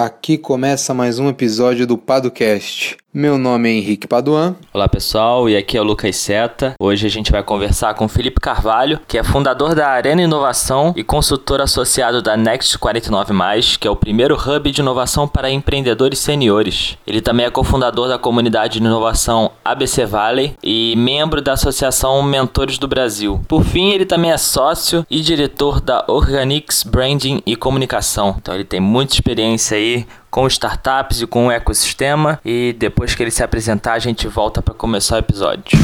Aqui começa mais um episódio do Padocast. Meu nome é Henrique Paduan. Olá pessoal, e aqui é o Lucas Seta. Hoje a gente vai conversar com Felipe Carvalho, que é fundador da Arena Inovação e consultor associado da Next 49, que é o primeiro hub de inovação para empreendedores seniores. Ele também é cofundador da comunidade de inovação ABC Valley e membro da Associação Mentores do Brasil. Por fim, ele também é sócio e diretor da Organics Branding e Comunicação. Então ele tem muita experiência aí com startups e com o ecossistema. E depois que ele se apresentar, a gente volta para começar o episódio.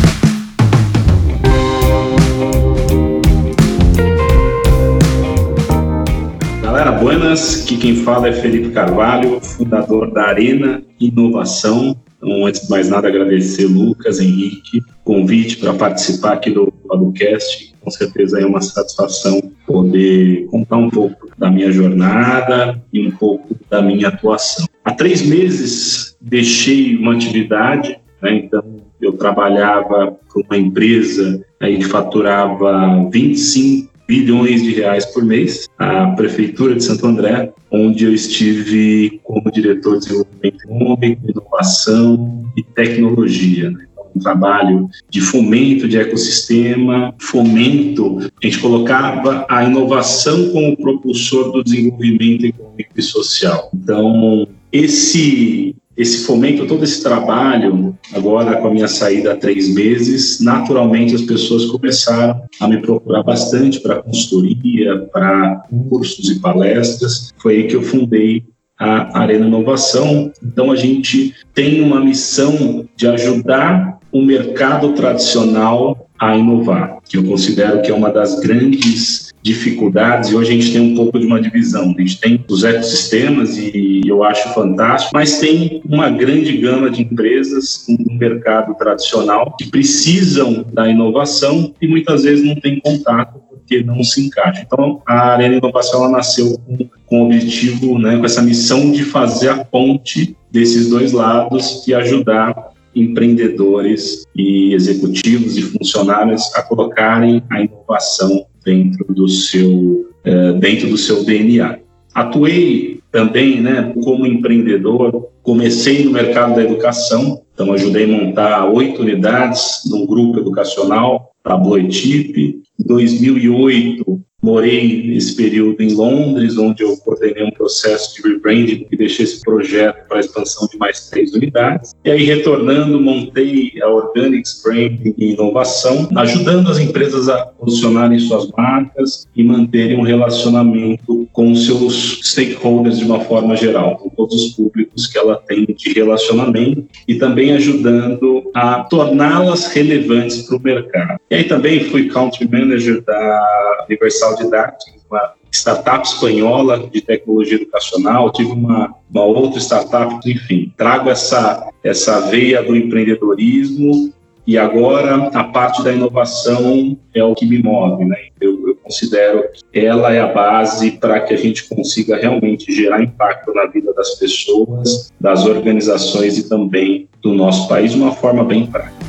Galera, buenas. Aqui quem fala é Felipe Carvalho, fundador da Arena Inovação. Então, antes de mais nada, agradecer Lucas, Henrique, convite para participar aqui do podcast com certeza é uma satisfação poder contar um pouco da minha jornada e um pouco da minha atuação. Há três meses deixei uma atividade, né, então eu trabalhava para uma empresa aí que faturava 25 bilhões de reais por mês, a Prefeitura de Santo André, onde eu estive como diretor de desenvolvimento econômico, inovação e tecnologia. Né? Um trabalho de fomento de ecossistema, fomento, a gente colocava a inovação como propulsor do desenvolvimento econômico e social. Então, esse esse fomento, todo esse trabalho, agora com a minha saída há três meses, naturalmente as pessoas começaram a me procurar bastante para consultoria, para cursos e palestras. Foi aí que eu fundei a Arena Inovação. Então, a gente tem uma missão de ajudar o mercado tradicional a inovar, que eu considero que é uma das grandes dificuldades, e hoje a gente tem um pouco de uma divisão. A gente tem os ecossistemas, e eu acho fantástico, mas tem uma grande gama de empresas no mercado tradicional que precisam da inovação e muitas vezes não tem contato porque não se encaixa. Então, a Arena Inovação nasceu com, com o objetivo, né, com essa missão de fazer a ponte desses dois lados e ajudar empreendedores e executivos e funcionários a colocarem a inovação dentro do seu eh, dentro do seu DNA. Atuei também, né, como empreendedor. Comecei no mercado da educação, então ajudei a montar oito unidades num grupo educacional, a Bloetip. Em 2008 Morei nesse período em Londres, onde eu coordenei um processo de rebranding e deixei esse projeto para a expansão de mais três unidades. E aí, retornando, montei a Organics Branding e Inovação, ajudando as empresas a posicionarem suas marcas e manterem um relacionamento com seus stakeholders de uma forma geral, com todos os públicos que ela tem de relacionamento e também ajudando a torná-las relevantes para o mercado. E aí também fui country manager da Universal Didactic, uma startup espanhola de tecnologia educacional, tive uma, uma outra startup, enfim, trago essa, essa veia do empreendedorismo e agora a parte da inovação é o que me move, né? Eu, eu considero que ela é a base para que a gente consiga realmente gerar impacto na vida das pessoas, das organizações e também do nosso país de uma forma bem prática.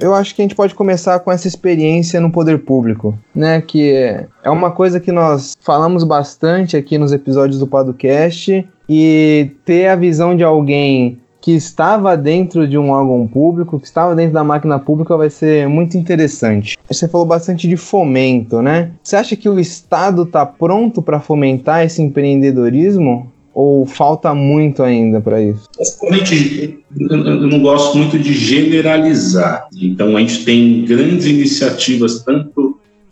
eu acho que a gente pode começar com essa experiência no poder público, né? Que é uma coisa que nós falamos bastante aqui nos episódios do podcast e ter a visão de alguém que estava dentro de um órgão público, que estava dentro da máquina pública, vai ser muito interessante. Você falou bastante de fomento, né? Você acha que o Estado está pronto para fomentar esse empreendedorismo? Ou falta muito ainda para isso? Basicamente, eu não gosto muito de generalizar. Então, a gente tem grandes iniciativas, tanto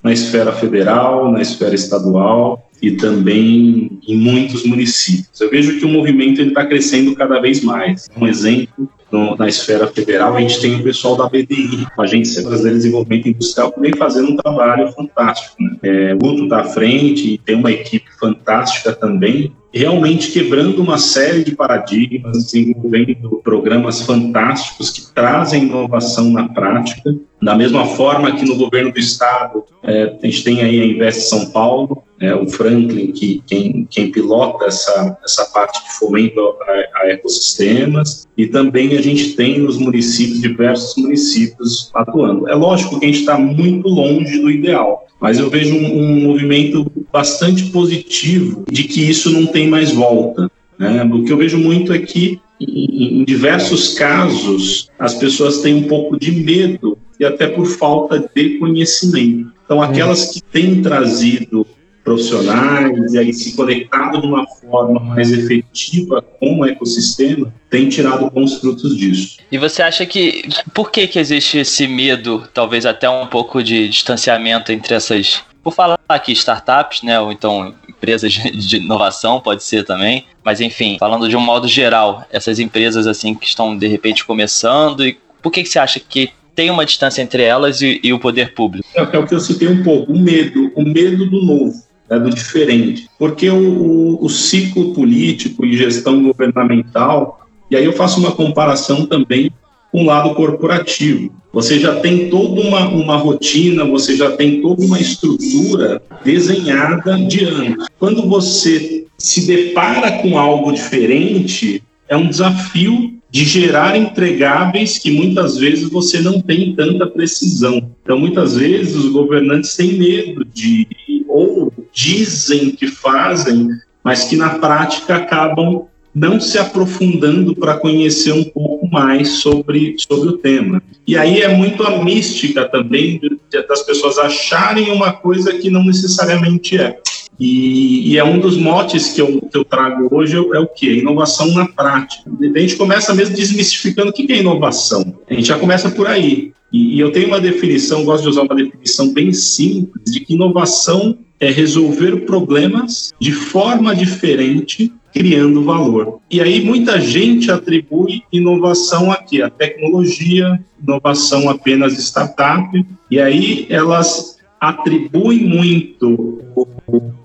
na esfera federal, na esfera estadual e também em muitos municípios. Eu vejo que o movimento está crescendo cada vez mais. Um exemplo, no, na esfera federal, a gente tem o pessoal da BDI, Agência Brasileira de Desenvolvimento Industrial, que vem fazendo um trabalho fantástico. Né? É, o Guto está à frente e tem uma equipe fantástica também, realmente quebrando uma série de paradigmas, desenvolvendo programas fantásticos que trazem inovação na prática. Da mesma forma que no governo do estado, é, a gente tem aí a Invest São Paulo, é, o Franklin, que quem, quem pilota essa, essa parte de fomento a, a, ecossistemas, e também a gente tem nos municípios, diversos municípios atuando. É lógico que a gente está muito longe do ideal, mas eu vejo um, um, movimento bastante positivo de que isso não tem mais volta. Né? O que eu vejo muito é que, em, em diversos casos, as pessoas têm um pouco de medo e até por falta de conhecimento. Então, aquelas que têm trazido profissionais e aí se conectado de uma forma mais efetiva com o ecossistema, tem tirado bons frutos disso. E você acha que por que que existe esse medo, talvez até um pouco de distanciamento entre essas, por falar aqui startups, né, ou então empresas de inovação, pode ser também, mas enfim, falando de um modo geral, essas empresas assim que estão de repente começando e por que que você acha que tem uma distância entre elas e, e o poder público? É, é o que eu citei um pouco, o medo, o medo do novo né, do diferente. Porque o, o, ciclo político e gestão governamental, e aí eu faço uma comparação também com o lado corporativo. Você já tem toda uma, uma rotina, você já tem toda uma estrutura desenhada de anos. Quando você se depara com algo diferente, é um desafio de gerar entregáveis que muitas vezes você não tem tanta precisão. Então, muitas vezes, os governantes têm medo de, ou dizem que fazem, mas que na prática acabam não se aprofundando para conhecer um pouco mais sobre, sobre o tema. E aí é muito a mística também das pessoas acharem uma coisa que não necessariamente é. E, e, é um dos motes que eu, que eu trago hoje é, é o que? inovação na prática. A gente começa mesmo desmistificando o que é inovação. A gente já começa por aí. E, e eu tenho uma definição, gosto de usar uma definição bem simples, de que inovação é resolver problemas de forma diferente, criando valor. E aí muita gente atribui inovação aqui, a tecnologia, inovação apenas startup, e aí elas atribuem muito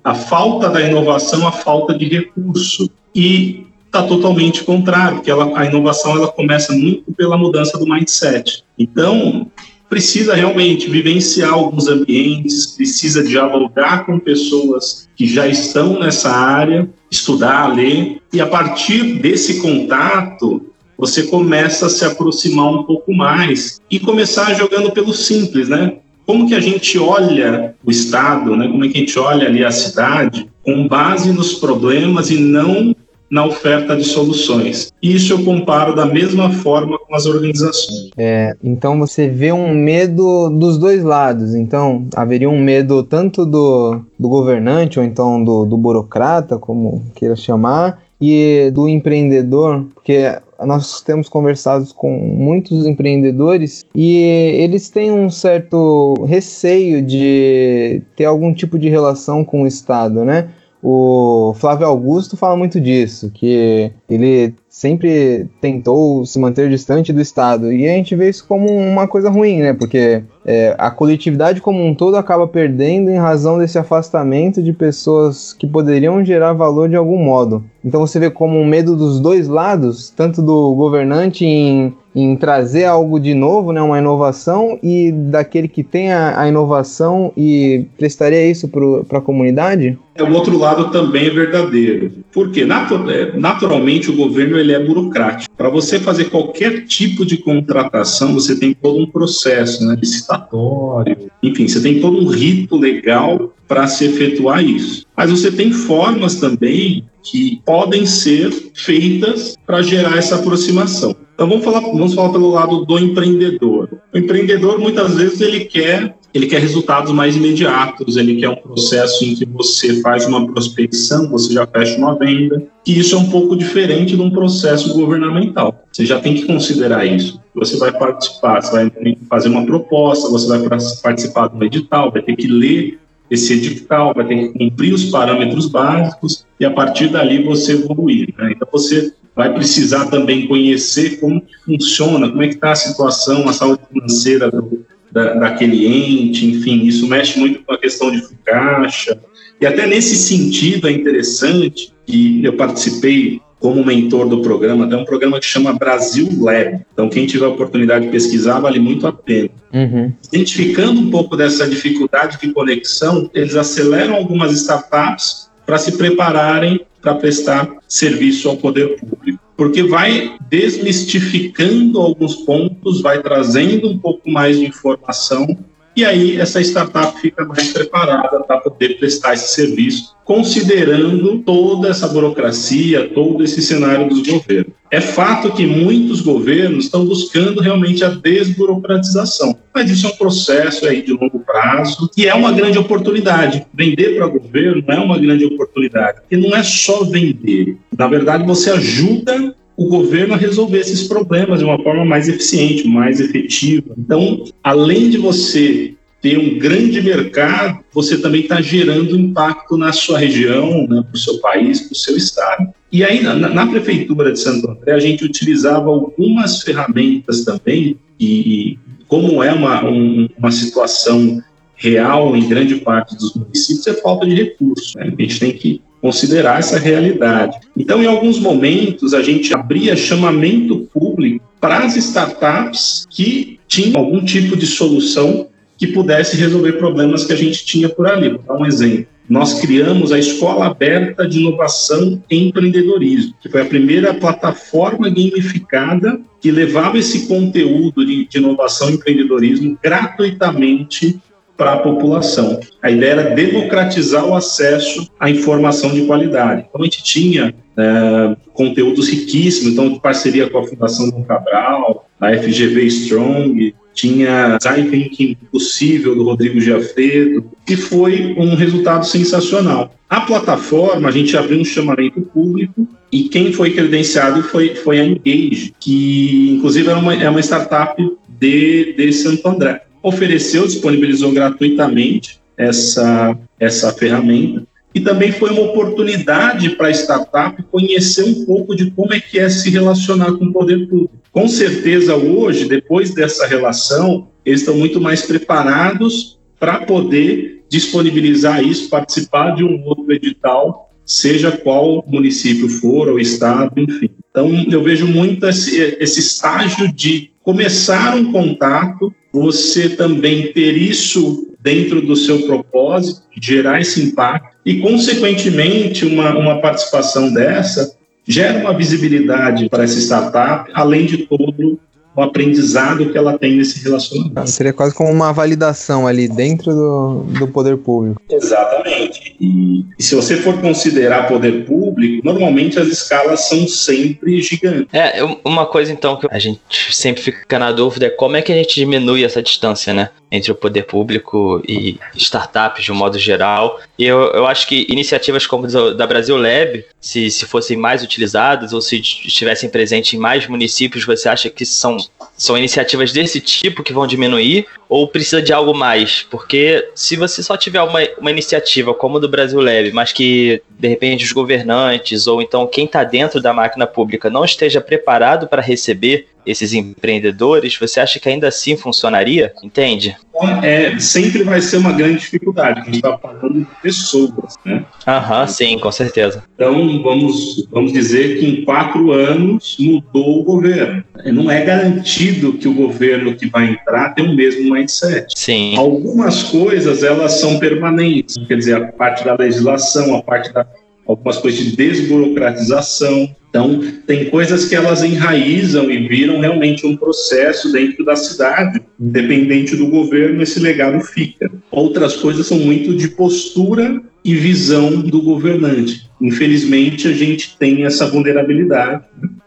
a falta da inovação à falta de recurso. E está totalmente contrário, porque ela, a inovação ela começa muito pela mudança do mindset. Então, precisa realmente vivenciar alguns ambientes, precisa dialogar com pessoas que já estão nessa área, estudar, ler, e a partir desse contato, você começa a se aproximar um pouco mais e começar jogando pelo simples, né? Como que a gente olha o Estado, né? como é que a gente olha ali a cidade com base nos problemas e não na oferta de soluções. Isso eu comparo da mesma forma com as organizações. É, então você vê um medo dos dois lados. Então haveria um medo tanto do, do governante ou então do, do burocrata, como queira chamar, e do empreendedor, porque nós temos conversado com muitos empreendedores e eles têm um certo receio de ter algum tipo de relação com o Estado, né? O Flávio Augusto fala muito disso, que ele sempre tentou se manter distante do Estado. E a gente vê isso como uma coisa ruim, né? Porque é, a coletividade como um todo acaba perdendo em razão desse afastamento de pessoas que poderiam gerar valor de algum modo. Então você vê como um medo dos dois lados, tanto do governante em em trazer algo de novo, né, uma inovação, e daquele que tem a, a inovação e prestaria isso para a comunidade? É, o outro lado também é verdadeiro. Porque é, naturalmente o governo ele é burocrático. Para você fazer qualquer tipo de contratação, você tem todo um processo né, licitatório, enfim, você tem todo um rito legal para se efetuar isso. Mas você tem formas também que podem ser feitas para gerar essa aproximação. Então vamos falar, vamos falar pelo lado do empreendedor. O empreendedor muitas vezes ele quer ele quer resultados mais imediatos, ele quer um processo em que você faz uma prospecção, você já fecha uma venda, e isso é um pouco diferente de um processo governamental. Você já tem que considerar isso. Você vai participar, você vai fazer uma proposta, você vai participar do edital, vai ter que ler esse edital, vai ter que cumprir os parâmetros básicos e a partir dali você evoluir. Né? Então você vai precisar também conhecer como funciona, como é que está a situação, a saúde financeira do, da, daquele ente, enfim, isso mexe muito com a questão de caixa. E até nesse sentido é interessante que eu participei como mentor do programa, tem um programa que chama Brasil Lab. Então, quem tiver a oportunidade de pesquisar, vale muito a pena. Uhum. Identificando um pouco dessa dificuldade de conexão, eles aceleram algumas startups para se prepararem para prestar serviço ao poder público. Porque vai desmistificando alguns pontos, vai trazendo um pouco mais de informação e aí essa startup fica mais preparada para poder prestar esse serviço, considerando toda essa burocracia, todo esse cenário dos governos. É fato que muitos governos estão buscando realmente a desburocratização, mas isso é um processo aí de longo prazo e é uma grande oportunidade. Vender para governo é uma grande oportunidade, porque não é só vender. Na verdade, você ajuda o governo resolver esses problemas de uma forma mais eficiente, mais efetiva. Então, além de você ter um grande mercado, você também está gerando impacto na sua região, né, para o seu país, para o seu estado. E aí, na, na, Prefeitura de Santo André, a gente utilizava algumas ferramentas também, e como é uma, um, uma situação real em grande parte dos municípios, é falta de recursos. Né? A gente tem que considerar essa realidade. Então, em alguns momentos, a gente abria chamamento público para as startups que tinham algum tipo de solução que pudesse resolver problemas que a gente tinha por ali. Vou dar um exemplo. Nós criamos a Escola Aberta de Inovação e Empreendedorismo, que foi a primeira plataforma gamificada que levava esse conteúdo de, de inovação e empreendedorismo gratuitamente para a população. A ideia era democratizar o acesso à informação de qualidade. Então, a gente tinha é, conteúdos riquíssimos, então, de parceria com a Fundação Dom Cabral, a FGV Strong, tinha Design Possível, do Rodrigo Giafredo, que foi um resultado sensacional. A plataforma, a gente abriu um chamamento público e quem foi credenciado foi, foi a Engage, que inclusive é uma, é uma startup de, de Santo André ofereceu, disponibilizou gratuitamente essa, essa ferramenta. E também foi uma oportunidade para a startup conhecer um pouco de como é que é se relacionar com o poder público. Com certeza, hoje, depois dessa relação, eles estão muito mais preparados para poder disponibilizar isso, participar de um outro edital, seja qual município for, ou estado, enfim. Então, eu vejo muito esse, esse estágio de começar um contato, você também ter isso dentro do seu propósito, gerar esse impacto, e, consequentemente, uma, uma participação dessa gera uma visibilidade para essa startup, além de todo o aprendizado que ela tem nesse relacionamento. Ah, seria quase como uma validação ali dentro do, do poder público. Exatamente. E, e, se você for considerar poder público, normalmente as escalas são sempre gigantes. É, uma coisa então que a gente sempre fica na dúvida é como é que a gente diminui essa distância, né? Entre o poder público e startups de um modo geral. E eu, eu acho que iniciativas como da Brasil Lab, se, se fossem mais utilizadas ou se estivessem presentes em mais municípios, você acha que são são iniciativas desse tipo que vão diminuir ou precisa de algo mais? Porque se você só tiver uma, uma iniciativa como a do Brasil Leve, mas que de repente os governantes ou então quem está dentro da máquina pública não esteja preparado para receber esses empreendedores, você acha que ainda assim funcionaria? Entende? É, sempre vai ser uma grande dificuldade, a gente está falando de pessoas, né? Aham, sim, com certeza. Então, vamos, vamos dizer que em quatro anos mudou o governo. Não é garantido que o governo que vai entrar tenha o mesmo mindset. Sim. Algumas coisas, elas são permanentes, quer dizer, a parte da legislação, a parte da algumas coisas de desburocratização, então, tem coisas que elas enraizam e viram realmente um processo dentro da cidade. Independente do governo, esse legado fica. Outras coisas são muito de postura e visão do governante. Infelizmente, a gente tem essa vulnerabilidade.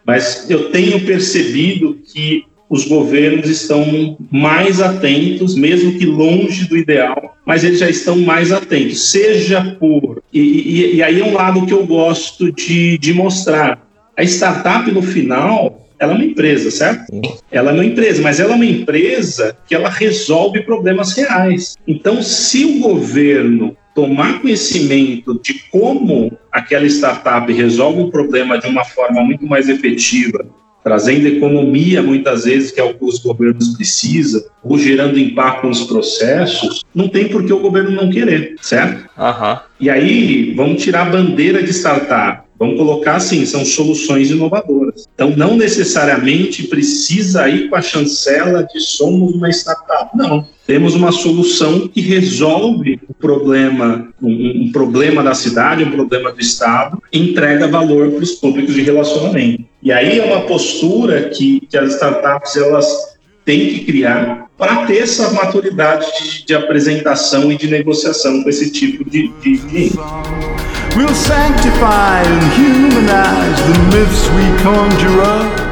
Mas eu tenho percebido que os governos estão mais atentos, mesmo que longe do ideal, mas eles já estão mais atentos, seja por. E, e, e aí é um lado que eu gosto de, de mostrar a startup, no final, ela é uma empresa, certo? Ela é uma empresa, mas ela é uma empresa que ela resolve problemas reais. Então, se o governo tomar conhecimento de como aquela startup resolve um problema de uma forma muito mais efetiva, trazendo economia muitas vezes, que é o que os governos precisam, ou gerando impacto nos processos, não tem por que o governo não querer, certo? Uhum. E aí, vamos tirar a bandeira de startup Vamos colocar assim, são soluções inovadoras. Então, não necessariamente precisa ir com a chancela de somos uma startup. Não. Temos uma solução que resolve o problema, um, um problema da cidade, um problema do Estado, entrega valor para os públicos de relacionamento. E aí é uma postura que, que as startups elas têm que criar para ter essa maturidade de, de, apresentação e de negociação com esse tipo de, de. We'll sanctify and humanize the myths we conjure up.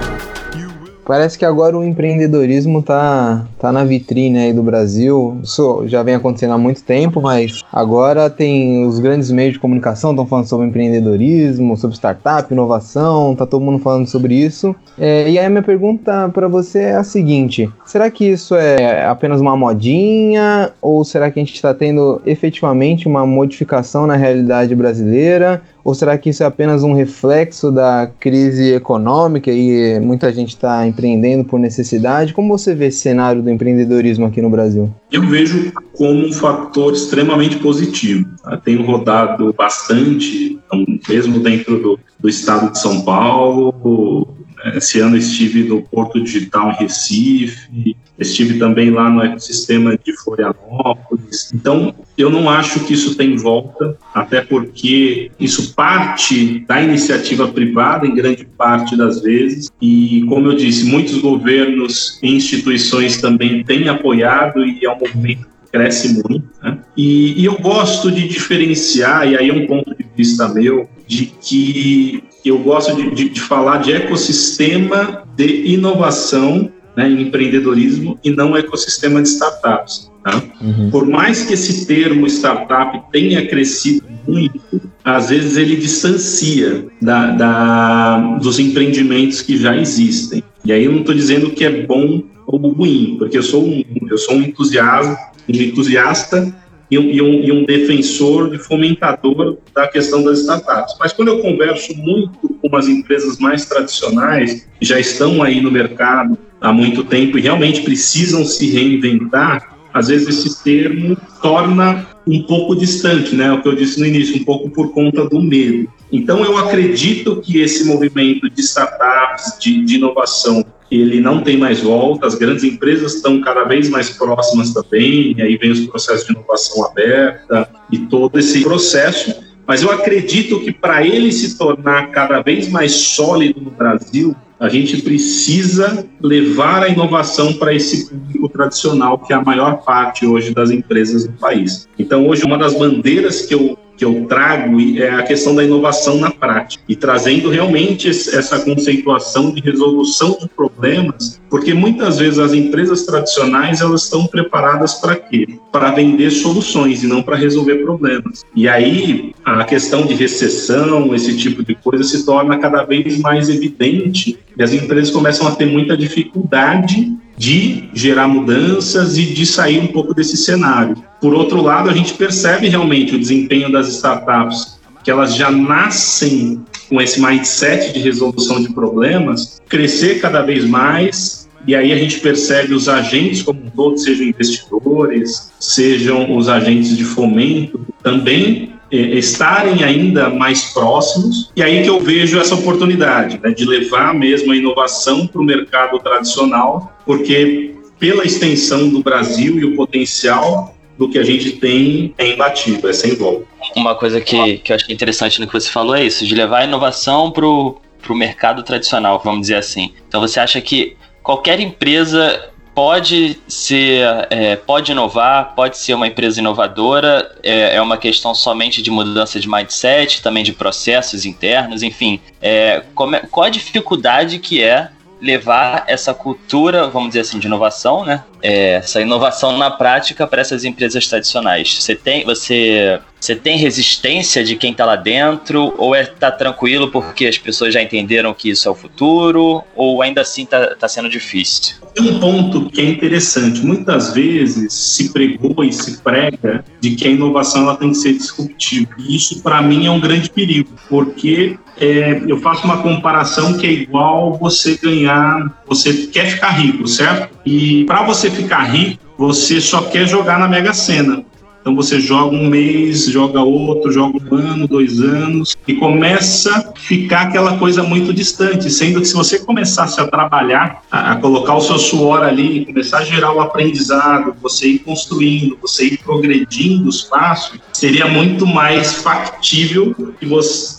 Parece que agora o empreendedorismo tá, tá na vitrine aí do Brasil. Isso já vem acontecendo há muito tempo, mas agora tem os grandes meios de comunicação estão falando sobre empreendedorismo, sobre startup, inovação, tá todo mundo falando sobre isso. É, e aí minha pergunta para você é a seguinte: será que isso é apenas uma modinha ou será que a gente está tendo efetivamente uma modificação na realidade brasileira? Ou será que isso é apenas um reflexo da crise econômica e muita gente está empreendendo por necessidade? Como você vê esse cenário do empreendedorismo aqui no Brasil? Eu vejo como um fator extremamente positivo. Eu tenho rodado bastante, então, mesmo dentro do, do estado de São Paulo, esse ano estive no Porto Digital em Recife, estive também lá no ecossistema de Florianópolis. Então, eu não acho que isso tem volta, até porque isso parte da iniciativa privada, em grande parte das vezes. E, como eu disse, muitos governos e instituições também têm apoiado e é um movimento que cresce muito. Né? E, e eu gosto de diferenciar, e aí é um ponto de vista meu, de que eu gosto de, de, de falar de ecossistema de inovação né, em empreendedorismo e não ecossistema de startups. Tá? Uhum. Por mais que esse termo startup tenha crescido muito, às vezes ele distancia da, da, dos empreendimentos que já existem. E aí eu não estou dizendo que é bom ou ruim, porque eu sou um, eu sou um entusiasta, um entusiasta e um, e, um, e um, defensor e fomentador da questão das startups. Mas quando eu converso muito com as empresas mais tradicionais, que já estão aí no mercado há muito tempo e realmente precisam se reinventar, às vezes esse termo torna um pouco distante, né? O que eu disse no início, um pouco por conta do medo. Então, eu acredito que esse movimento de startups, de, de inovação, ele não tem mais volta, as grandes empresas estão cada vez mais próximas também, e aí vem os processos de inovação aberta e todo esse processo. Mas eu acredito que para ele se tornar cada vez mais sólido no Brasil, a gente precisa levar a inovação para esse público tradicional, que é a maior parte hoje das empresas do país. Então, hoje, uma das bandeiras que eu que eu trago é a questão da inovação na prática e trazendo realmente essa conceituação de resolução de problemas, porque muitas vezes as empresas tradicionais elas estão preparadas para quê? Para vender soluções e não para resolver problemas. E aí a questão de recessão, esse tipo de coisa se torna cada vez mais evidente e as empresas começam a ter muita dificuldade de gerar mudanças e de sair um pouco desse cenário. Por outro lado, a gente percebe realmente o desempenho das startups, que elas já nascem com esse mindset de resolução de problemas, crescer cada vez mais, e aí a gente percebe os agentes como um todo, sejam investidores, sejam os agentes de fomento, também estarem ainda mais próximos, e aí que eu vejo essa oportunidade né, de levar mesmo a inovação para o mercado tradicional, porque pela extensão do Brasil e o potencial do que a gente tem é imbatível, é sem volta. Uma coisa que, que eu achei interessante no que você falou é isso, de levar a inovação para o mercado tradicional, vamos dizer assim. Então você acha que qualquer empresa pode ser, é, pode inovar, pode ser uma empresa inovadora, é, é, uma questão somente de mudança de mindset, também de processos internos, enfim. É, como, é, qual a dificuldade que é levar essa cultura, vamos dizer assim, de inovação, né? É, essa inovação na prática para essas empresas tradicionais. Você tem, você, você tem resistência de quem está lá dentro, ou é tá tranquilo porque as pessoas já entenderam que isso é o futuro, ou ainda assim está tá sendo difícil? Tem um ponto que é interessante. Muitas vezes se pregou e se prega de que a inovação ela tem que ser disruptiva. E isso, para mim, é um grande perigo, porque é, eu faço uma comparação que é igual você ganhar, você quer ficar rico, certo? E para você ficar rico, você só quer jogar na Mega Sena. Então você joga um mês, joga outro, joga um ano, dois anos, e começa a ficar aquela coisa muito distante, sendo que se você começasse a trabalhar, a, colocar o seu suor ali, começar a gerar o um aprendizado, você ir construindo, você ir progredindo os passos, seria muito mais factível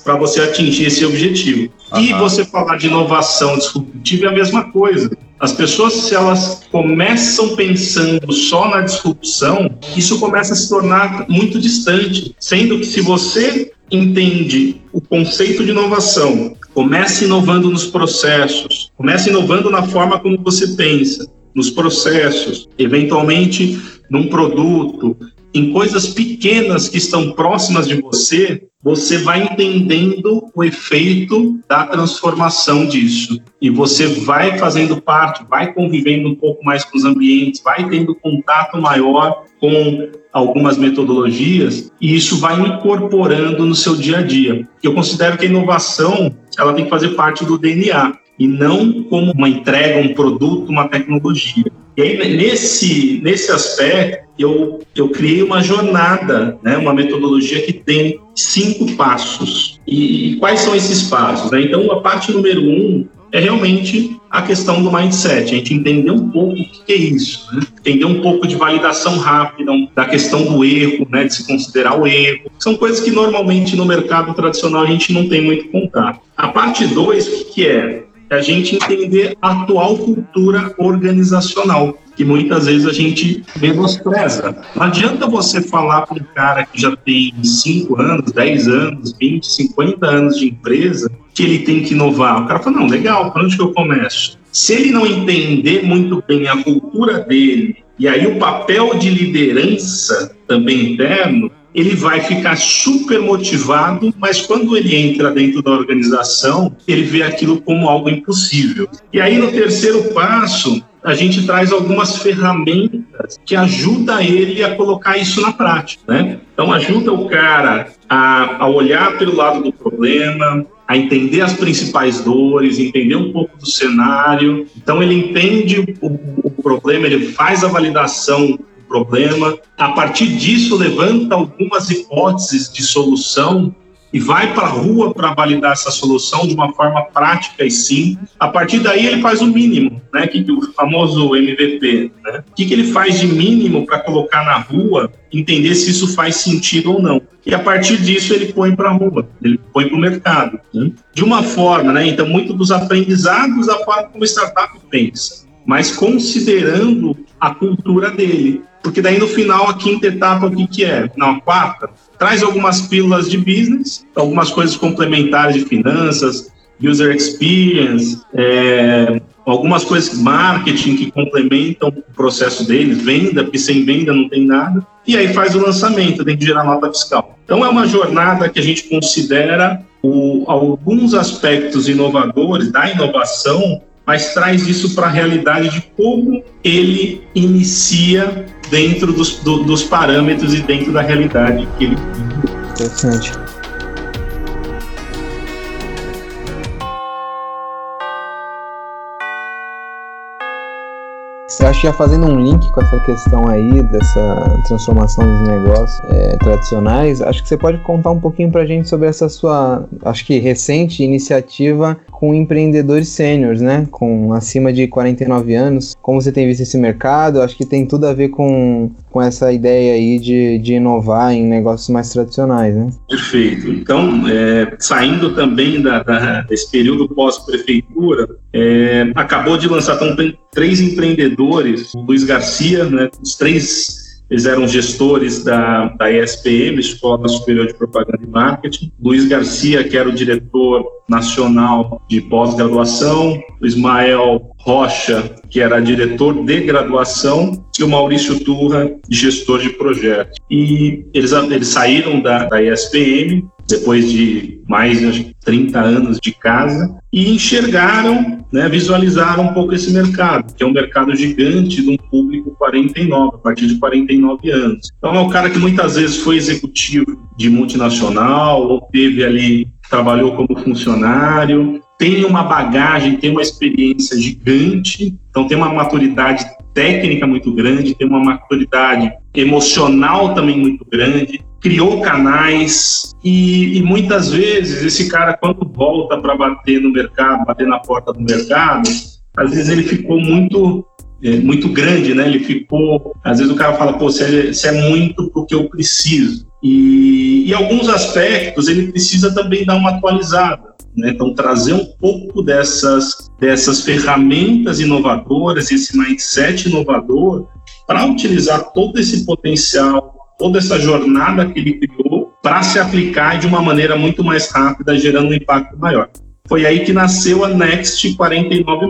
para você atingir esse objetivo. Uhum. E você falar de inovação disruptiva é a mesma coisa. As pessoas, se elas começam pensando só na disrupção, isso começa a se tornar muito distante. Sendo que se você entende o conceito de inovação, começa inovando nos processos, começa inovando na forma como você pensa, nos processos, eventualmente num produto, em coisas pequenas que estão próximas de você, você vai entendendo o efeito da transformação disso. E você vai fazendo parte, vai convivendo um pouco mais com os ambientes, vai tendo contato maior com algumas metodologias e isso vai incorporando no seu dia a dia. Eu considero que a inovação ela tem que fazer parte do DNA e não como uma entrega, um produto, uma tecnologia. E aí, nesse, nesse aspecto, eu, eu criei uma jornada, né, uma metodologia que tem cinco passos. E, e quais são esses passos? Né? Então, a parte número um é realmente a questão do mindset, a gente entender um pouco o que é isso, né? entender um pouco de validação rápida, da questão do erro, né? de se considerar o erro. São coisas que normalmente no mercado tradicional a gente não tem muito contato. A parte dois, o que é? É a gente entender a atual cultura organizacional, que muitas vezes a gente menospreza. Não adianta você falar para um cara que já tem 5 anos, 10 anos, 20, 50 anos de empresa, que ele tem que inovar. O cara fala, não, legal, para onde que eu começo? Se ele não entender muito bem a cultura dele, e aí o papel de liderança também interno, ele vai ficar super motivado, mas quando ele entra dentro da organização, ele vê aquilo como algo impossível. E aí, no terceiro passo, a gente traz algumas ferramentas que ajudam ele a colocar isso na prática, né? Então, ajuda o cara a, a olhar pelo lado do problema, a entender as principais dores, entender um pouco do cenário. Então, ele entende o, o problema, ele faz a validação problema. A partir disso, levanta algumas hipóteses de solução e vai para a rua para validar essa solução de uma forma prática e simples. A partir daí, ele faz o mínimo, né? Que, o famoso MVP. Né? O que, que ele faz de mínimo para colocar na rua, entender se isso faz sentido ou não. E a partir disso, ele põe para a rua, ele põe para o mercado. Né? De uma forma, né? Então, muito dos aprendizados da forma como startup pensa, mas considerando a cultura dele. Porque daí no final, a quinta etapa, o que, que é? Não, a quarta, traz algumas pílulas de business, algumas coisas complementares de finanças, user experience, é, algumas coisas marketing que complementam o processo deles, venda, porque sem venda não tem nada, e aí faz o lançamento, tem que gerar nota fiscal. Então é uma jornada que a gente considera o, alguns aspectos inovadores da inovação mas traz isso para a realidade de como ele inicia dentro dos, do, dos parâmetros e dentro da realidade que ele Interessante. Você acha que já fazendo um link com essa questão aí dessa transformação dos negócios é, tradicionais, acho que você pode contar um pouquinho pra gente sobre essa sua, acho que recente iniciativa com empreendedores sêniores, né? Com acima de 49 anos. Como você tem visto esse mercado? Acho que tem tudo a ver com, com essa ideia aí de, de inovar em negócios mais tradicionais, né? Perfeito. Então, é, saindo também da, da, desse período pós-prefeitura, é, acabou de lançar, então, três empreendedores, o Luiz Garcia, né? Os três eles eram gestores da, da ESPM, Escola Superior de Propaganda e Marketing. Luiz Garcia, que era o diretor nacional de pós-graduação. Ismael Rocha, que era diretor de graduação. E o Maurício Turra, gestor de projetos. E eles, eles saíram da, da ESPM depois de mais de 30 anos de casa, e enxergaram, né, visualizaram um pouco esse mercado, que é um mercado gigante de um público 49, a partir de 49 anos. Então é um cara que muitas vezes foi executivo de multinacional, ou teve ali, trabalhou como funcionário, tem uma bagagem, tem uma experiência gigante, então tem uma maturidade técnica muito grande, tem uma maturidade emocional também muito grande, criou canais e, e muitas vezes esse cara quando volta para bater no mercado, bater na porta do mercado, às vezes ele ficou muito é, muito grande, né? Ele ficou, às vezes o cara fala, pô, você é, é muito porque eu preciso. E em alguns aspectos ele precisa também dar uma atualizada. Né? Então, trazer um pouco dessas, dessas ferramentas inovadoras, esse mindset inovador, para utilizar todo esse potencial, toda essa jornada que ele criou, para se aplicar de uma maneira muito mais rápida, gerando um impacto maior. Foi aí que nasceu a Next 49.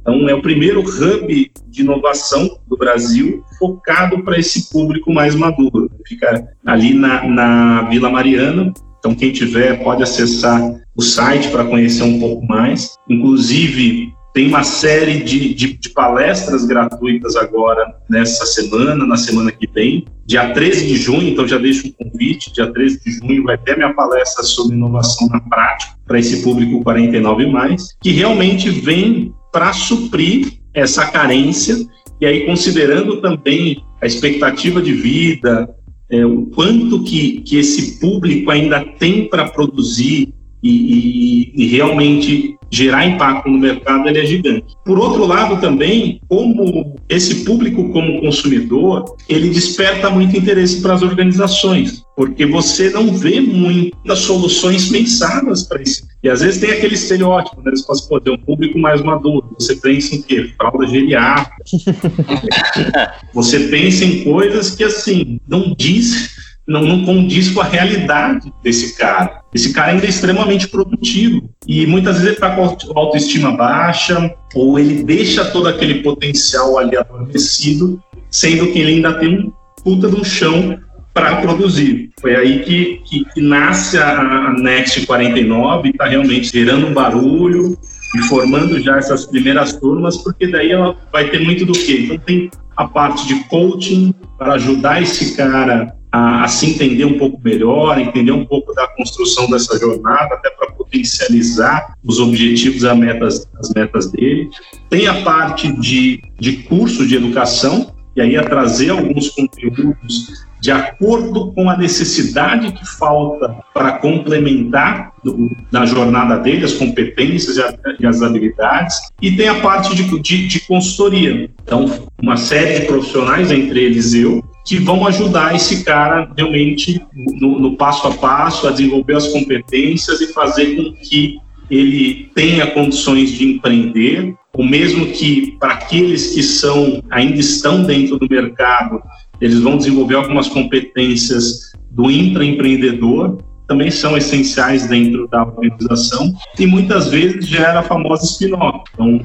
Então, é o primeiro hub de inovação do Brasil focado para esse público mais maduro. Fica ali na, na Vila Mariana, então, quem tiver pode acessar o site para conhecer um pouco mais. Inclusive, tem uma série de, de, de, palestras gratuitas agora nessa semana, na semana que vem. Dia 13 de junho, então já deixo um convite. Dia 13 de junho vai ter minha palestra sobre inovação na prática para esse público 49 mais, que realmente vem para suprir essa carência e aí considerando também a expectativa de vida, é, o quanto que, que esse público ainda tem para produzir e, e, e, realmente gerar impacto no mercado, ele é gigante. Por outro lado, também, como esse público como consumidor, ele desperta muito interesse para as organizações, porque você não vê muitas soluções pensadas para isso. E às vezes tem aquele estereótipo, né? Eles falam, pô, tem um público mais maduro. Você pensa em quê? Fralda geriátrica. você pensa em coisas que, assim, não diz não, não condiz com a realidade desse cara. Esse cara ainda é extremamente produtivo e muitas vezes ele está com autoestima baixa ou ele deixa todo aquele potencial ali adormecido, sendo que ele ainda tem um puta de um chão para produzir. Foi aí que, que, que nasce a, Next 49 e está realmente gerando um barulho formando já essas primeiras turmas, porque daí ela vai ter muito do quê? Então tem a parte de coaching para ajudar esse cara a, a, se entender um pouco melhor, entender um pouco da construção dessa jornada, até para potencializar os objetivos as metas, as metas dele. Tem a parte de, de curso de educação, e aí a trazer alguns conteúdos de acordo com a necessidade que falta para complementar do, na jornada dele as competências e, a, e, as habilidades, e tem a parte de, de, de consultoria. Então, uma série de profissionais, entre eles eu, que vão ajudar esse cara realmente no, no, passo a passo a desenvolver as competências e fazer com que ele tenha condições de empreender, ou mesmo que para aqueles que são ainda estão dentro do mercado, eles vão desenvolver algumas competências do intraempreendedor, também são essenciais dentro da organização e muitas vezes gera a famosa spin-off. Então,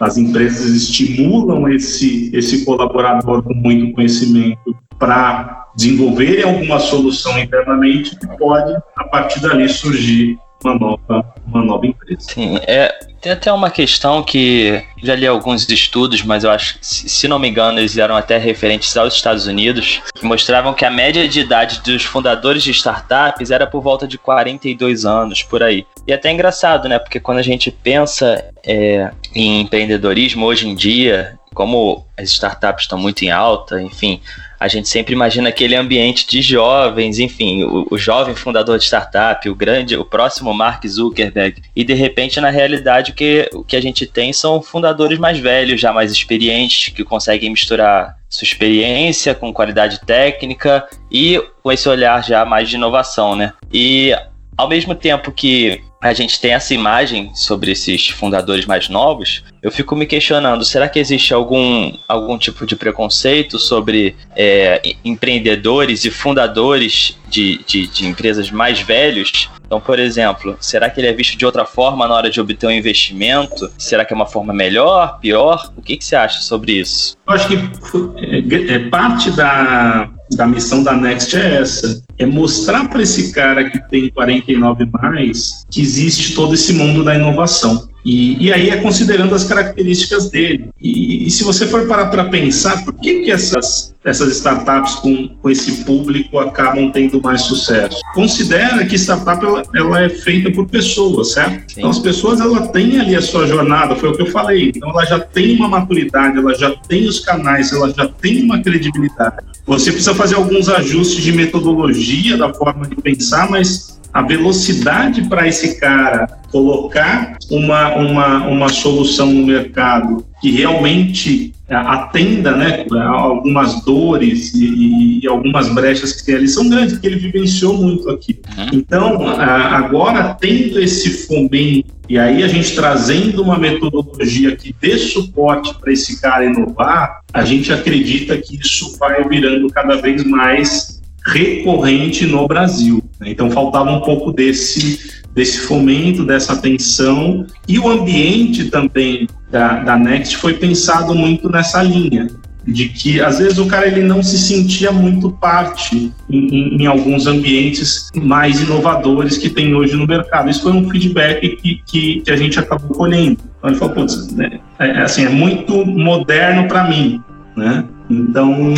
as empresas estimulam esse, esse colaborador com muito conhecimento para desenvolverem alguma solução internamente que pode, a partir dali, surgir uma nova, uma nova empresa. Sim, é, tem até uma questão que já li alguns estudos, mas eu acho se não me engano, eles eram até referentes aos Estados Unidos, que mostravam que a média de idade dos fundadores de startups era por volta de 42 anos, por aí. E é até engraçado, né? Porque quando a gente pensa é, em empreendedorismo hoje em dia, como as startups estão muito em alta, enfim, a gente sempre imagina aquele ambiente de jovens, enfim, o, o, jovem fundador de startup, o grande, o próximo Mark Zuckerberg. E de repente, na realidade, o que, o que a gente tem são fundadores mais velhos, já mais experientes, que conseguem misturar sua experiência com qualidade técnica e com esse olhar já mais de inovação, né? E ao mesmo tempo que a gente tem essa imagem sobre esses fundadores mais novos, eu fico me questionando: será que existe algum, algum tipo de preconceito sobre é, empreendedores e fundadores de, de, de, empresas mais velhos? Então, por exemplo, será que ele é visto de outra forma na hora de obter um investimento? Será que é uma forma melhor, pior? O que, que você acha sobre isso? Eu acho que é, é parte da, da missão da Next é essa: é mostrar para esse cara que tem 49 mais que existe todo esse mundo da inovação. E, e aí é considerando as características dele. E, e se você for parar para pensar, por que, que essas, essas startups com, com esse público acabam tendo mais sucesso? Considera que startup ela, ela é feita por pessoas, certo? Sim. Então as pessoas ela têm ali a sua jornada, foi o que eu falei. Então ela já tem uma maturidade, ela já tem os canais, ela já tem uma credibilidade. você precisa fazer alguns ajustes de metodologia da forma de pensar, mas a velocidade para esse cara colocar uma, uma, uma solução no mercado que realmente é, atenda né, algumas dores e, e, algumas brechas que tem ali são grandes, porque ele vivenciou muito aqui. Uhum. Então, agora tendo esse fomento, e aí a gente trazendo uma metodologia que dê suporte para esse cara inovar, a gente acredita que isso vai virando cada vez mais recorrente no Brasil. Né? Então faltava um pouco desse, desse fomento, dessa atenção, e o ambiente também da, da Next foi pensado muito nessa linha de que às vezes o cara ele não se sentia muito parte em, em, em, alguns ambientes mais inovadores que tem hoje no mercado. Isso foi um feedback que, que, que a gente acabou colhendo. Então ele falou, putz, né, é, é assim, é muito moderno para mim, né? Então,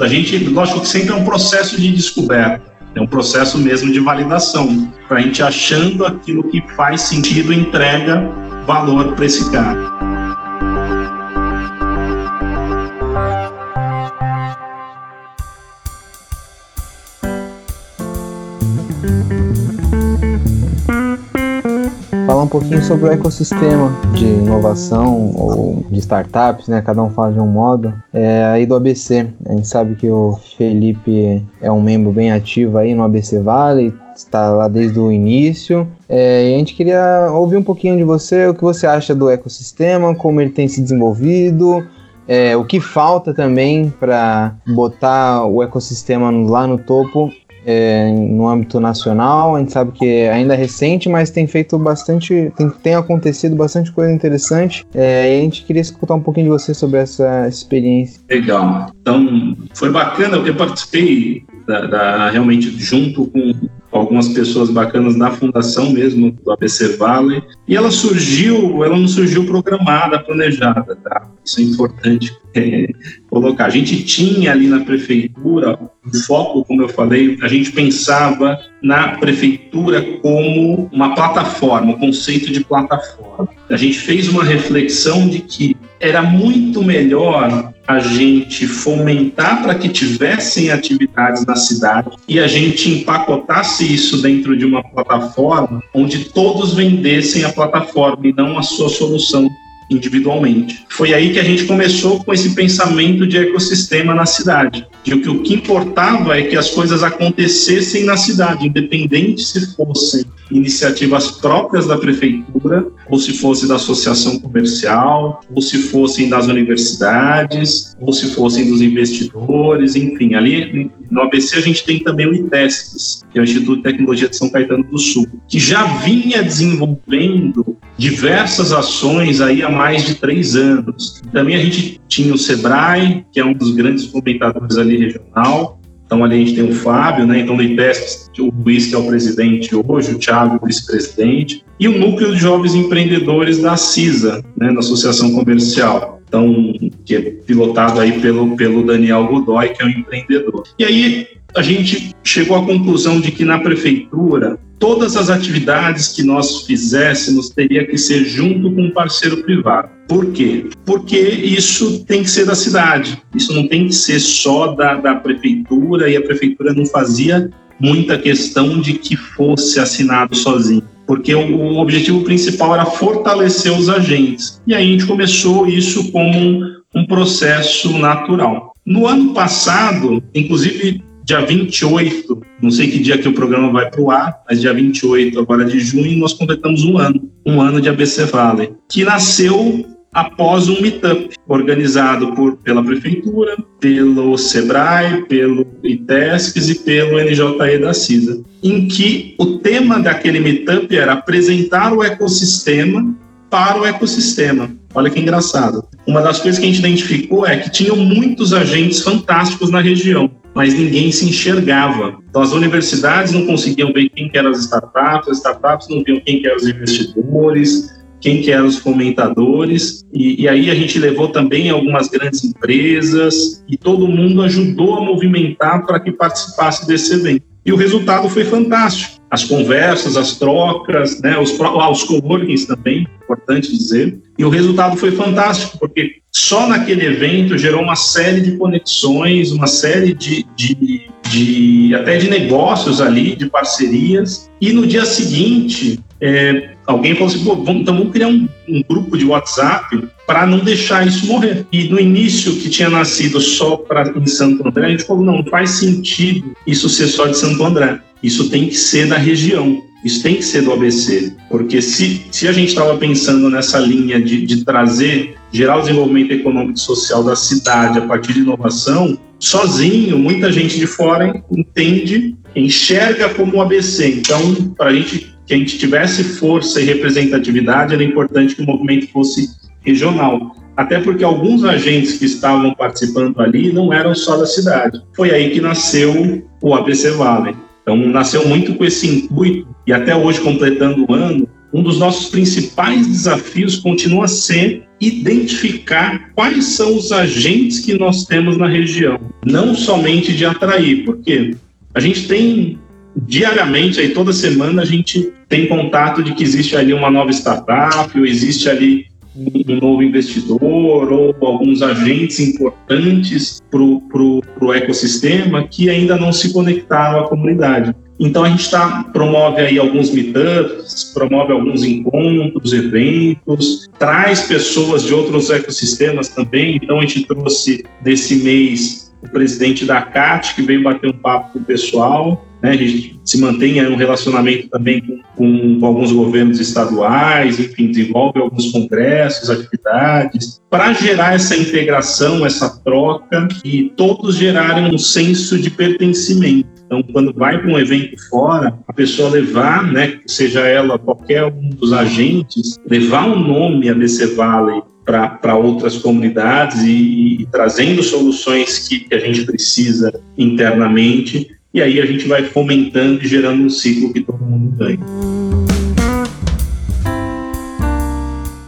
a gente, lógico que sempre é um processo de descoberta, é um processo mesmo de validação, para a gente achando aquilo que faz sentido entrega valor para esse cara. Pouquinho sobre o ecossistema de inovação ou de startups, né? Cada um fala de um modo. É, aí do ABC, a gente sabe que o Felipe é um membro bem ativo aí no ABC Valley, está lá desde o início. É, e a gente queria ouvir um pouquinho de você, o que você acha do ecossistema, como ele tem se desenvolvido, é, o que falta também para botar o ecossistema lá no topo é, no âmbito nacional. A gente sabe que ainda é recente, mas tem feito bastante, tem, tem acontecido bastante coisa interessante. É, e a gente queria escutar um pouquinho de você sobre essa experiência. Legal. Então, foi bacana, eu participei da, da, realmente junto com algumas pessoas bacanas na fundação mesmo do ABC Valley e ela surgiu, ela não surgiu programada, planejada, tá? Isso é importante é, colocar. A gente tinha ali na prefeitura o foco, como eu falei, a gente pensava na prefeitura como uma plataforma, o um conceito de plataforma. A gente fez uma reflexão de que era muito melhor a gente fomentar para que tivessem atividades na cidade e a gente empacotasse isso dentro de uma plataforma onde todos vendessem a plataforma e não a sua solução individualmente. Foi aí que a gente começou com esse pensamento de ecossistema na cidade, de que o que importava é que as coisas acontecessem na cidade, independente se fossem iniciativas próprias da prefeitura, ou se fosse da associação comercial, ou se fossem das universidades, ou se fossem dos investidores, enfim, ali no ABC a gente tem também o ITESPS, que é o Instituto de Tecnologia de São Caetano do Sul, que já vinha desenvolvendo diversas ações aí há mais de três anos. Também a gente tinha o SEBRAE, que é um dos grandes comentadores ali regional, então, ali a gente tem o Fábio, né? Então, do o Luiz, que é o presidente hoje, o Thiago, o vice-presidente, e o Núcleo de Jovens Empreendedores da CISA, né? Da Associação Comercial. Então, que é pilotado aí pelo, pelo Daniel Godoy, que é um empreendedor. E aí, a gente chegou à conclusão de que na prefeitura todas as atividades que nós fizéssemos teria que ser junto com um parceiro privado. Por quê? Porque isso tem que ser da cidade, isso não tem que ser só da, da prefeitura, e a prefeitura não fazia muita questão de que fosse assinado sozinho, porque o, o objetivo principal era fortalecer os agentes. E aí a gente começou isso como um, um processo natural. No ano passado, inclusive dia 28, não sei que dia que o programa vai para o ar, mas dia 28 agora de junho, nós completamos um ano, um ano de ABC Valley, que nasceu após um meetup organizado por, pela prefeitura, pelo Sebrae, pelo ITESPS e pelo NJE da CISA, em que o tema daquele meetup era apresentar o ecossistema para o ecossistema. Olha que engraçado. Uma das coisas que a gente identificou é que tinham muitos agentes fantásticos na região mas ninguém se enxergava. Então, as universidades não conseguiam ver quem eram as startups, as startups não viam quem eram os investidores, quem eram os comentadores, e, e, aí a gente levou também algumas grandes empresas, e todo mundo ajudou a movimentar para que participasse desse evento. E o resultado foi fantástico. As conversas, as trocas, né, os, ah, os coworkings também, importante dizer. E o resultado foi fantástico, porque só naquele evento gerou uma série de conexões, uma série de, de, de até de negócios ali, de parcerias. E no dia seguinte, é, alguém falou assim: vamos, então vamos criar um, um grupo de WhatsApp para não deixar isso morrer. E no início, que tinha nascido só para em Santo André, a gente falou: não, não faz sentido isso ser só de Santo André. Isso tem que ser da região. Isso tem que ser do ABC, porque se, se a gente estava pensando nessa linha de, de trazer, gerar o desenvolvimento econômico e social da cidade a partir de inovação, sozinho, muita gente de fora entende, enxerga como o ABC. Então, para a gente que a gente tivesse força e representatividade, era importante que o movimento fosse regional. Até porque alguns agentes que estavam participando ali não eram só da cidade. Foi aí que nasceu o ABC Valley. Então, nasceu muito com esse intuito, e até hoje, completando o ano, um dos nossos principais desafios continua a ser identificar quais são os agentes que nós temos na região, não somente de atrair, porque a gente tem diariamente, aí toda semana a gente tem contato de que existe ali uma nova startup, ou existe ali um novo investidor ou alguns agentes importantes para o ecossistema que ainda não se conectaram à comunidade. Então a gente tá, promove aí alguns meetups, promove alguns encontros, eventos, traz pessoas de outros ecossistemas também. Então a gente trouxe desse mês o presidente da CAT, que veio bater um papo com o pessoal, né? A gente se mantém um relacionamento também com, com, com, alguns governos estaduais, enfim, desenvolve alguns congressos, atividades, para gerar essa integração, essa troca e todos gerarem um senso de pertencimento. Então, quando vai para um evento fora, a pessoa levar, né, seja ela qualquer um dos agentes, levar o um nome ABC Valley para outras comunidades e, e, trazendo soluções que, que a gente precisa internamente, e aí a gente vai fomentando e gerando um ciclo que todo mundo ganha.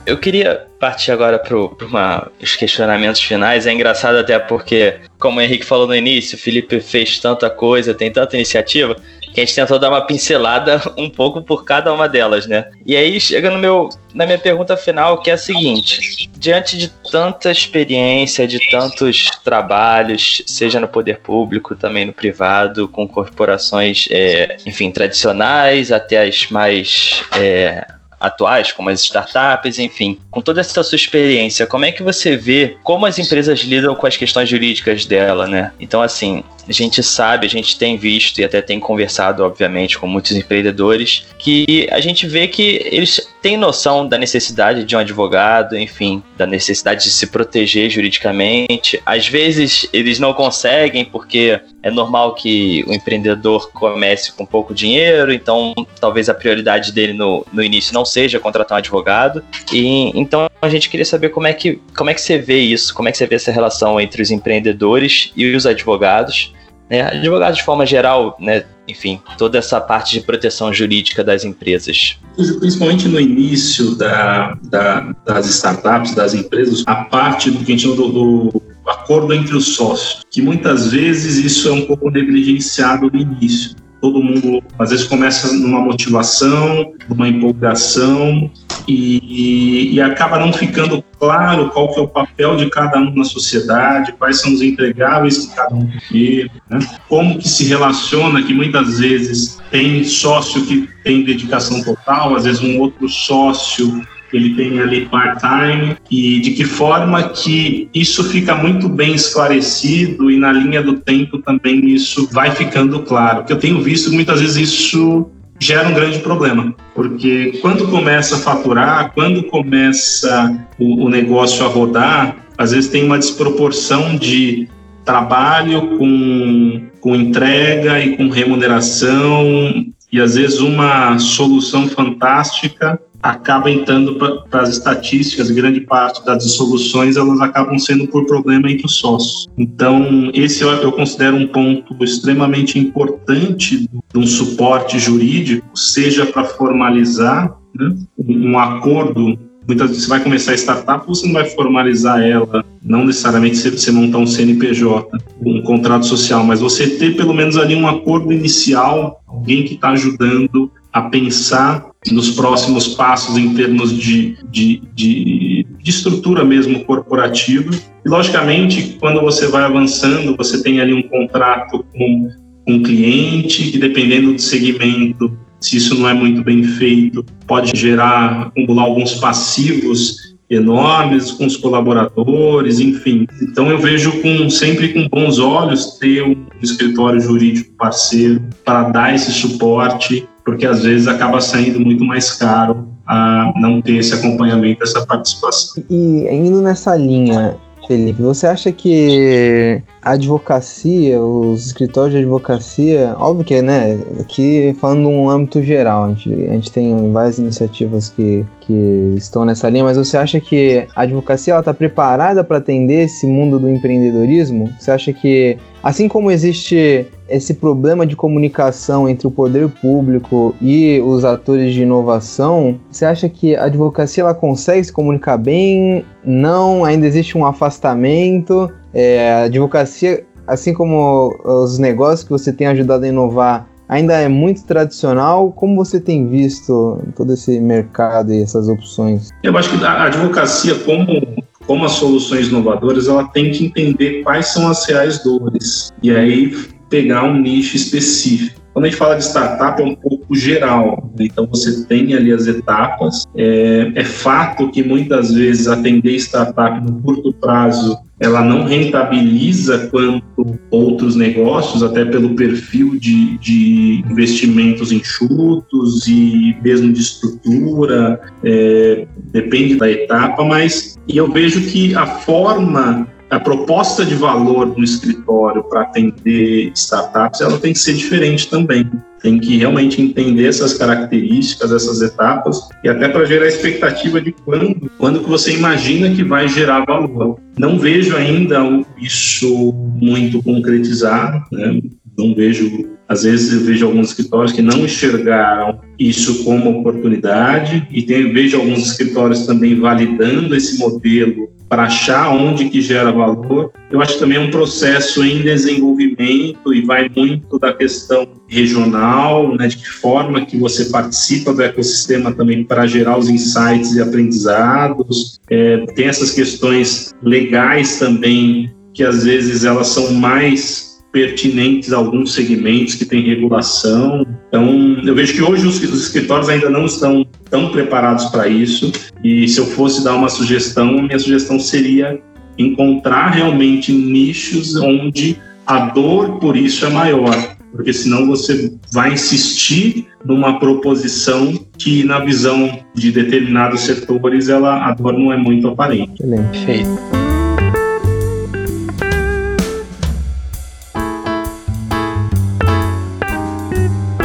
Eu queria partir agora para os questionamentos finais. É engraçado até porque, como o Henrique falou no início, o Felipe fez tanta coisa, tem tanta iniciativa, que a gente tentou dar uma pincelada um pouco por cada uma delas, né? E aí chega no meu, na minha pergunta final, que é a seguinte: diante de tanta experiência, de tantos trabalhos, seja no poder público, também no privado, com corporações, é, enfim, tradicionais até as mais é, atuais, como as startups, enfim. Com toda essa sua experiência, como é que você vê como as empresas lidam com as questões jurídicas dela, né? Então, assim, a gente sabe, a gente tem visto e até tem conversado, obviamente, com muitos empreendedores, que a gente vê que eles têm noção da necessidade de um advogado, enfim, da necessidade de se proteger juridicamente. Às vezes eles não conseguem, porque é normal que o empreendedor comece com pouco dinheiro, então talvez a prioridade dele no, no início não seja contratar um advogado. E então a gente queria saber como é que como é que você vê isso, como é que você vê essa relação entre os empreendedores e os advogados né? Advogados, de forma geral, né? enfim, toda essa parte de proteção jurídica das empresas. Principalmente no início da, da, das startups, das empresas, a parte do que a gente chama do, do acordo entre os sócios, que muitas vezes isso é um pouco negligenciado no início todo mundo às vezes começa numa motivação, numa empolgação e, e, acaba não ficando claro qual que é o papel de cada um na sociedade, quais são os entregáveis que cada um tem, né? como que se relaciona, que muitas vezes tem sócio que tem dedicação total, às vezes um outro sócio ele tem ali part-time e de que forma que isso fica muito bem esclarecido e na linha do tempo também isso vai ficando claro. Que eu tenho visto que muitas vezes isso gera um grande problema, porque quando começa a faturar, quando começa o, o negócio a rodar, às vezes tem uma desproporção de trabalho com, com entrega e com remuneração e às vezes uma solução fantástica acaba entrando para as estatísticas, grande parte das soluções elas acabam sendo por problema entre os sócios. Então, esse eu, eu considero um ponto extremamente importante de um suporte jurídico, seja para formalizar né, um acordo muitas vezes você vai começar a startup, você não vai formalizar ela, não necessariamente você, montar um CNPJ, um contrato social, mas você ter pelo menos ali um acordo inicial, alguém que está ajudando a pensar nos próximos passos em termos de, de, de, de estrutura mesmo corporativa. E, logicamente, quando você vai avançando, você tem ali um contrato com um cliente, que dependendo do segmento, se isso não é muito bem feito, pode gerar, acumular alguns passivos enormes com os colaboradores, enfim. Então eu vejo com sempre com bons olhos ter um escritório jurídico parceiro para dar esse suporte, porque às vezes acaba saindo muito mais caro a não ter esse acompanhamento, essa participação. E indo nessa linha, Felipe, você acha que a advocacia, os escritórios de advocacia, óbvio que, né, aqui falando num âmbito geral, a gente, a gente tem várias iniciativas que, que estão nessa linha, mas você acha que a advocacia está preparada para atender esse mundo do empreendedorismo? Você acha que, assim como existe esse problema de comunicação entre o poder público e os atores de inovação, você acha que a advocacia ela consegue se comunicar bem? Não? Ainda existe um afastamento? É, a advocacia, assim como os negócios que você tem ajudado a inovar, ainda é muito tradicional. Como você tem visto todo esse mercado e essas opções? Eu acho que a advocacia, como como as soluções inovadoras, ela tem que entender quais são as reais dores e aí pegar um nicho específico. Quando a gente fala de startup, é um pouco geral. Né? Então, você tem ali as etapas. É, é fato que muitas vezes atender startup no curto prazo ela não rentabiliza quanto outros negócios, até pelo perfil de, de investimentos enxutos e mesmo de estrutura, é, depende da etapa, mas e eu vejo que a forma a proposta de valor no escritório para atender startups, ela tem que ser diferente também. Tem que realmente entender essas características, essas etapas, e até para gerar expectativa de quando, quando que você imagina que vai gerar valor. Não vejo ainda isso muito concretizado, né? não vejo, às vezes eu vejo alguns escritórios que não enxergaram isso como oportunidade e tem, vejo alguns escritórios também validando esse modelo para achar onde que gera valor. Eu acho que também é um processo em desenvolvimento e vai muito da questão regional, né, de que forma que você participa do ecossistema também para gerar os insights e aprendizados. É, tem essas questões legais também que às vezes elas são mais pertinentes a alguns segmentos que têm regulação. Então, eu vejo que hoje os, os escritórios ainda não estão tão preparados para isso. E se eu fosse dar uma sugestão, minha sugestão seria encontrar realmente nichos onde a dor por isso é maior, porque senão você vai insistir numa proposição que na visão de determinados setores ela a dor não é muito aparente. Perfeito.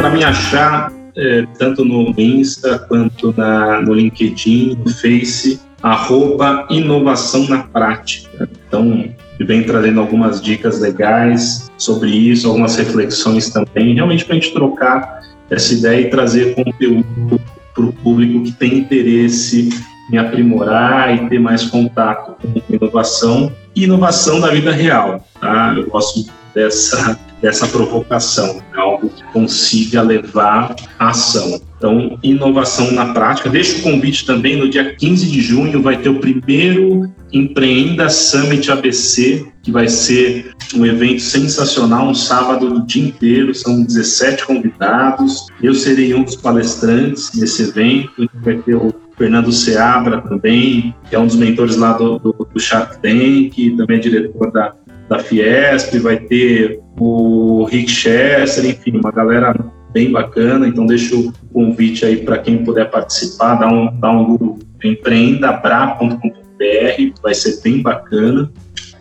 Para me achar, é, tanto no Insta quanto na, no LinkedIn, no Face, arroba inovação na prática. Então, vem trazendo algumas dicas legais sobre isso, algumas reflexões também, realmente para a gente trocar essa ideia e trazer conteúdo para o público que tem interesse em aprimorar e ter mais contato com inovação e inovação da vida real. Tá? Eu gosto dessa dessa provocação, é algo que consiga levar à ação. Então, inovação na prática. Deixo o convite também, no dia 15 de junho vai ter o primeiro Empreenda Summit ABC, que vai ser um evento sensacional, um sábado o dia inteiro, são 17 convidados. Eu serei um dos palestrantes desse evento, vai ter o Fernando Seabra também, que é um dos mentores lá do, do, do Shark Tank, também é diretor da, da Fiesp, vai ter o Rick Chester, enfim, uma galera bem bacana. Então, deixo o convite aí para quem puder participar, dá um, dá um Google, empreendabra.com.br, vai ser bem bacana.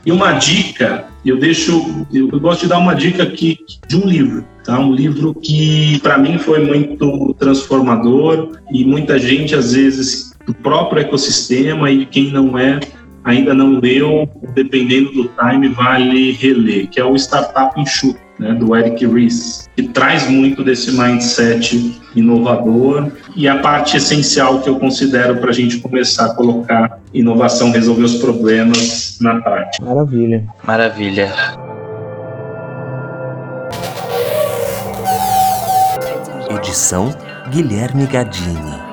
E uma dica, eu deixo, eu, gosto de dar uma dica aqui de um livro, tá? Um livro que para mim foi muito transformador e muita gente às vezes do próprio ecossistema e quem não é ainda não leu, dependendo do time, vale reler, que é o Startup Enxuto, né, do Eric Ries, que traz muito desse mindset inovador e a parte essencial que eu considero para a gente começar a colocar inovação, resolver os problemas na prática. Maravilha. Maravilha. Edição Guilherme Gadini.